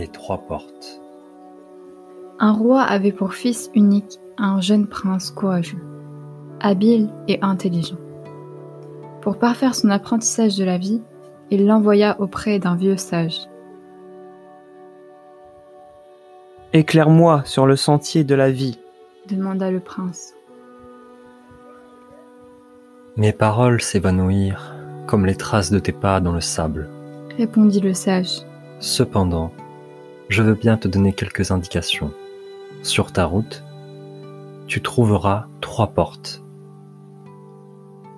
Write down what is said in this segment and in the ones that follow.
Les trois portes. Un roi avait pour fils unique un jeune prince courageux, habile et intelligent. Pour parfaire son apprentissage de la vie, il l'envoya auprès d'un vieux sage. Éclaire-moi sur le sentier de la vie, demanda le prince. Mes paroles s'évanouirent comme les traces de tes pas dans le sable, répondit le sage. Cependant, je veux bien te donner quelques indications. Sur ta route, tu trouveras trois portes.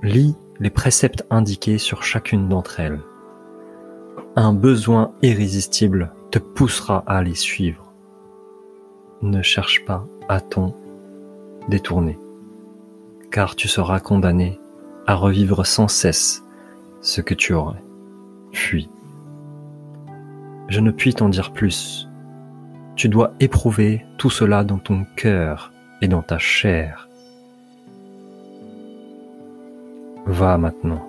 Lis les préceptes indiqués sur chacune d'entre elles. Un besoin irrésistible te poussera à les suivre. Ne cherche pas à t'en détourner, car tu seras condamné à revivre sans cesse ce que tu aurais fui. Je ne puis t'en dire plus. Tu dois éprouver tout cela dans ton cœur et dans ta chair. Va maintenant,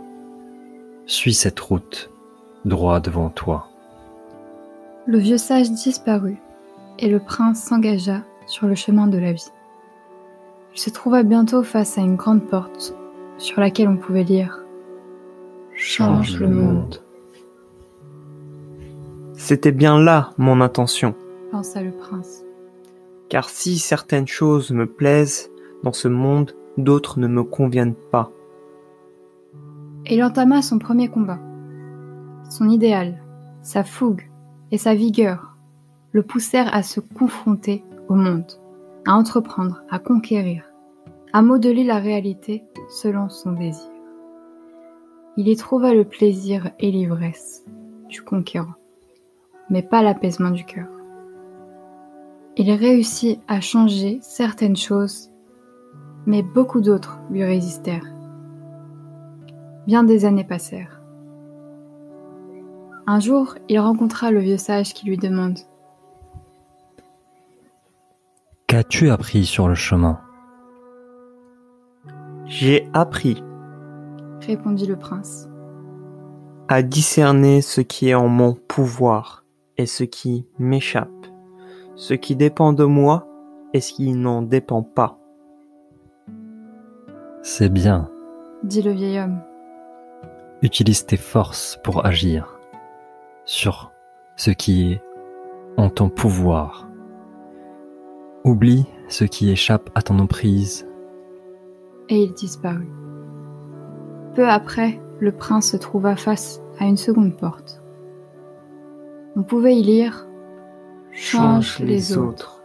suis cette route droit devant toi. Le vieux sage disparut et le prince s'engagea sur le chemin de la vie. Il se trouva bientôt face à une grande porte sur laquelle on pouvait lire Change le monde. C'était bien là mon intention, pensa le prince. Car si certaines choses me plaisent dans ce monde, d'autres ne me conviennent pas. Et il entama son premier combat. Son idéal, sa fougue et sa vigueur le poussèrent à se confronter au monde, à entreprendre, à conquérir, à modeler la réalité selon son désir. Il y trouva le plaisir et l'ivresse du conquérant, mais pas l'apaisement du cœur. Il réussit à changer certaines choses, mais beaucoup d'autres lui résistèrent. Bien des années passèrent. Un jour, il rencontra le vieux sage qui lui demande Qu'as-tu appris sur le chemin J'ai appris, répondit le prince, à discerner ce qui est en mon pouvoir et ce qui m'échappe, ce qui dépend de moi et ce qui n'en dépend pas. C'est bien, dit le vieil homme. Utilise tes forces pour agir sur ce qui est en ton pouvoir. Oublie ce qui échappe à ton emprise. Et il disparut. Peu après, le prince se trouva face à une seconde porte. On pouvait y lire Change les autres.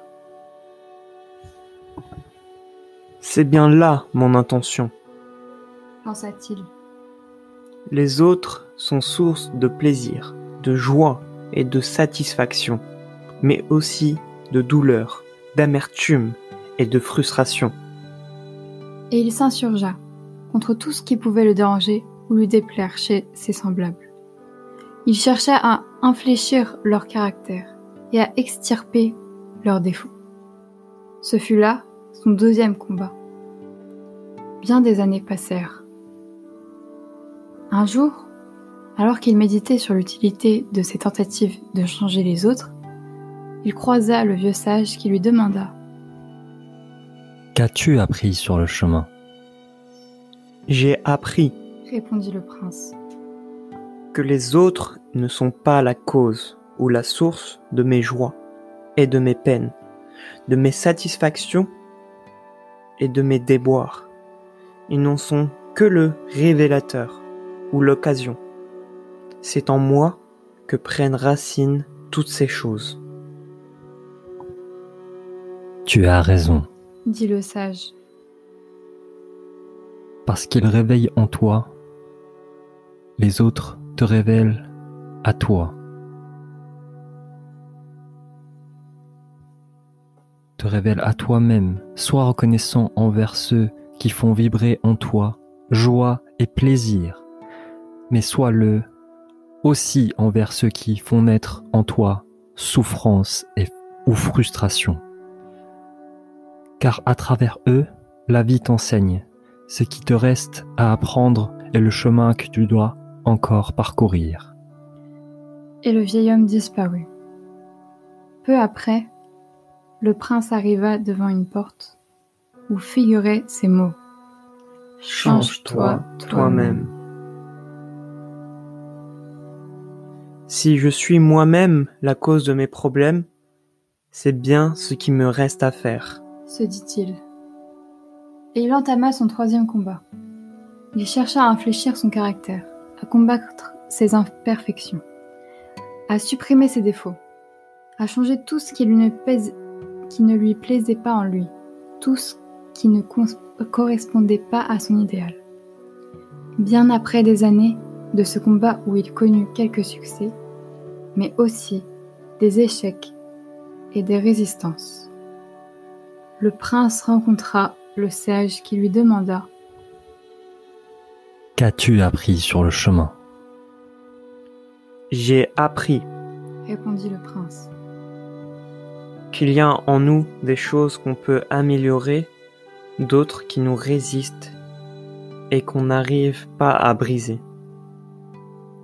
C'est bien là mon intention, pensa-t-il. Les autres sont source de plaisir, de joie et de satisfaction, mais aussi de douleur, d'amertume et de frustration. Et il s'insurgea contre tout ce qui pouvait le déranger ou lui déplaire chez ses semblables. Il chercha à infléchir leur caractère et à extirper leurs défauts. Ce fut là son deuxième combat. Bien des années passèrent. Un jour, alors qu'il méditait sur l'utilité de ses tentatives de changer les autres, il croisa le vieux sage qui lui demanda Qu'as-tu appris sur le chemin J'ai appris, répondit le prince, que les autres ne sont pas la cause ou la source de mes joies et de mes peines, de mes satisfactions et de mes déboires. Ils n'en sont que le révélateur ou l'occasion. C'est en moi que prennent racine toutes ces choses. Tu as raison, dit le sage, parce qu'il réveille en toi, les autres te révèlent à toi. Te révèlent à toi-même, sois reconnaissant envers ceux qui font vibrer en toi joie et plaisir, mais sois-le aussi envers ceux qui font naître en toi souffrance et, ou frustration. Car à travers eux, la vie t'enseigne. Ce qui te reste à apprendre est le chemin que tu dois encore parcourir. Et le vieil homme disparut. Peu après, le prince arriva devant une porte où figuraient ces mots. Change-toi toi-même. Si je suis moi-même la cause de mes problèmes, c'est bien ce qui me reste à faire, se dit-il. Et il entama son troisième combat. Il chercha à infléchir son caractère, à combattre ses imperfections, à supprimer ses défauts, à changer tout ce qui, ne, lui plaisait pas en lui, tout ce qui ne correspondait pas à son idéal. Bien après des années de ce combat où il connut quelques succès, mais aussi des échecs et des résistances. Le prince rencontra le sage qui lui demanda Qu'as-tu appris sur le chemin? J'ai appris, répondit le prince, qu'il y a en nous des choses qu'on peut améliorer, d'autres qui nous résistent et qu'on n'arrive pas à briser.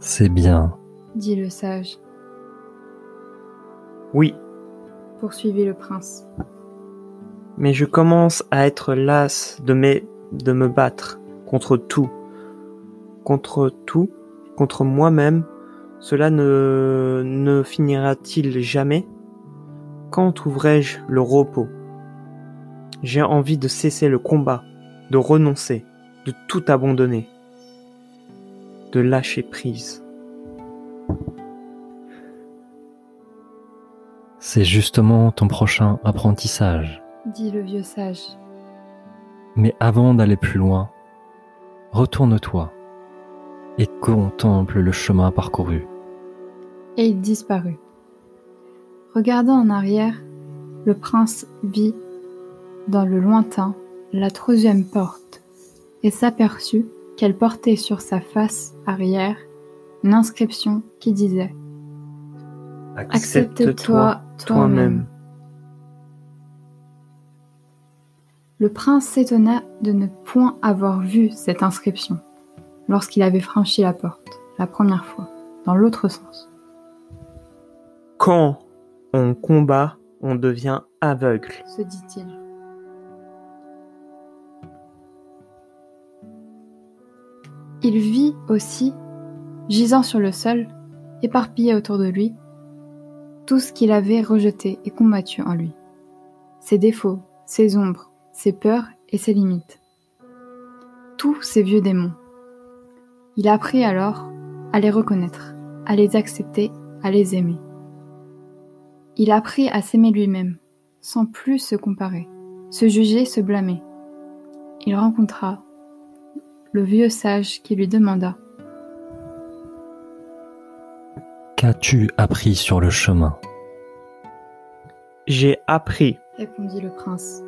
C'est bien, dit le sage. Oui, poursuivit le prince. Mais je commence à être las de, de me battre contre tout. Contre tout, contre moi-même, cela ne, ne finira-t-il jamais? Quand trouverai-je le repos? J'ai envie de cesser le combat, de renoncer, de tout abandonner, de lâcher prise. C'est justement ton prochain apprentissage. Dit le vieux sage. Mais avant d'aller plus loin, retourne-toi et contemple le chemin parcouru. Et il disparut. Regardant en arrière, le prince vit dans le lointain la troisième porte et s'aperçut qu'elle portait sur sa face arrière une inscription qui disait Accepte-toi toi-même. Le prince s'étonna de ne point avoir vu cette inscription lorsqu'il avait franchi la porte la première fois, dans l'autre sens. Quand on combat, on devient aveugle, se dit-il. Il vit aussi, gisant sur le sol, éparpillé autour de lui, tout ce qu'il avait rejeté et combattu en lui, ses défauts, ses ombres, ses peurs et ses limites. Tous ces vieux démons. Il apprit alors à les reconnaître, à les accepter, à les aimer. Il apprit à s'aimer lui-même, sans plus se comparer, se juger, se blâmer. Il rencontra le vieux sage qui lui demanda Qu'as-tu appris sur le chemin? J'ai appris, répondit le prince.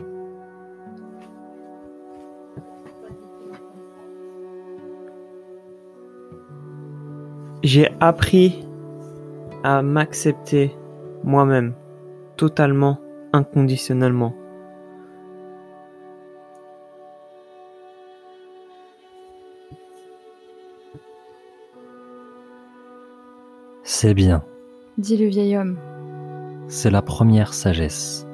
J'ai appris à m'accepter moi-même, totalement, inconditionnellement. C'est bien, dit le vieil homme. c'est la première sagesse.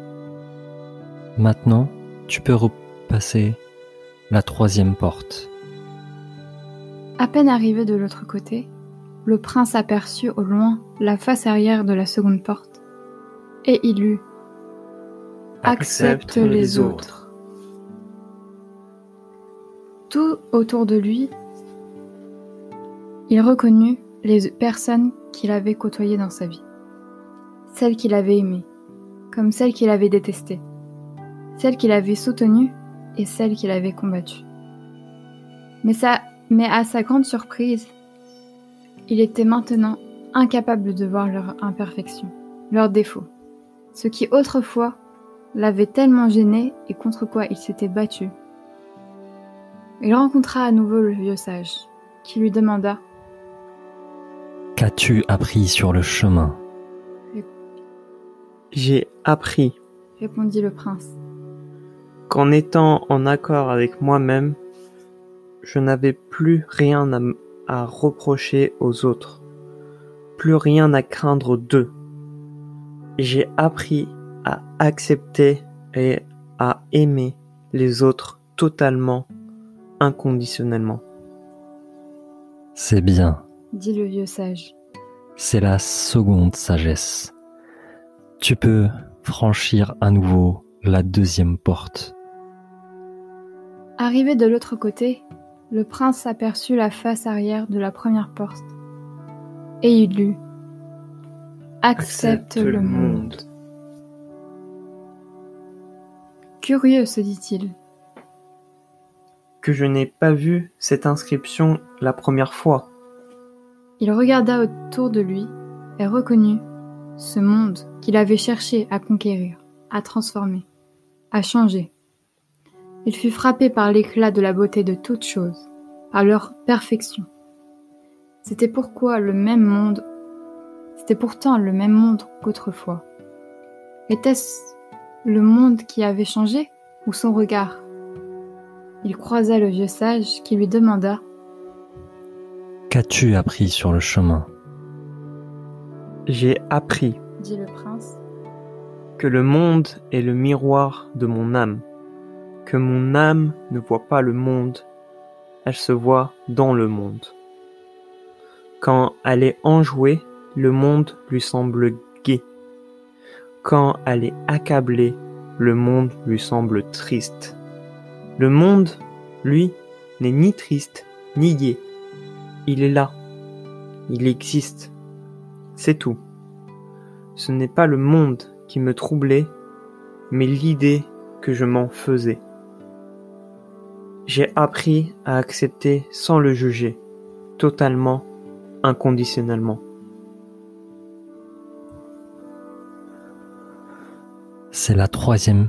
Maintenant, tu peux repasser la troisième porte. À peine arrivé de l'autre côté, le prince aperçut au loin la face arrière de la seconde porte, et il lut Accepte les autres. Tout autour de lui, il reconnut les personnes qu'il avait côtoyées dans sa vie, celles qu'il avait aimées, comme celles qu'il avait détestées, celles qu'il avait soutenues et celles qu'il avait combattues. Mais, ça, mais à sa grande surprise, il était maintenant incapable de voir leurs imperfections, leurs défauts, ce qui autrefois l'avait tellement gêné et contre quoi il s'était battu. Il rencontra à nouveau le vieux sage, qui lui demanda Qu'as-tu appris sur le chemin? J'ai appris, répondit le prince, qu'en étant en accord avec moi-même, je n'avais plus rien à, à reprocher aux autres, plus rien à craindre d'eux, J'ai appris à accepter et à aimer les autres totalement, inconditionnellement. C'est bien, dit le vieux sage. c'est la seconde sagesse. Tu peux franchir à nouveau la deuxième porte. Arrivé de l'autre côté, le prince aperçut la face arrière de la première porte. Et il lut Accepte, le monde. Curieux, se dit-il. Que je n'ai pas vu cette inscription la première fois. Il regarda autour de lui et reconnut ce monde qu'il avait cherché à conquérir, à transformer, à changer. Il fut frappé par l'éclat de la beauté de toutes choses, par leur perfection. C'était pourquoi le même monde, c'était pourtant le même monde qu'autrefois. Était-ce le monde qui avait changé ou son regard? Il croisa le vieux sage qui lui demanda Qu'as-tu appris sur le chemin? J'ai appris dit le prince. que le monde est le miroir de mon âme, que mon âme ne voit pas le monde, elle se voit dans le monde. Quand elle est enjouée, le monde lui semble gai. Quand elle est accablée, le monde lui semble triste. Le monde, lui, n'est ni triste ni gai. Il est là. Il existe. C'est tout. Ce n'est pas le monde qui me troublait, mais l'idée que je m'en faisais. J'ai appris à accepter sans le juger, totalement, inconditionnellement. C'est la troisième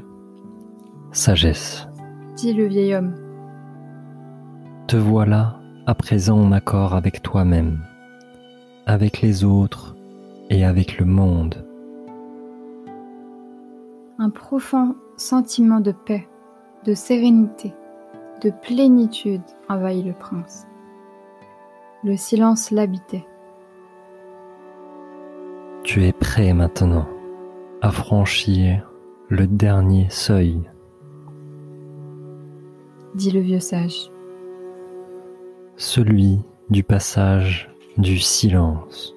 sagesse. dit le vieil homme. Te voilà à présent en accord avec toi-même, avec les autres et avec le monde. Un profond sentiment de paix, de sérénité, de plénitude envahit le prince. Le silence l'habitait. Tu es prêt maintenant à franchir le dernier seuil. dit le vieux sage. celui du passage du silence,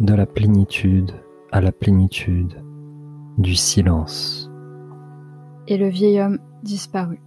de la plénitude à la plénitude du silence. Et le vieil homme disparut.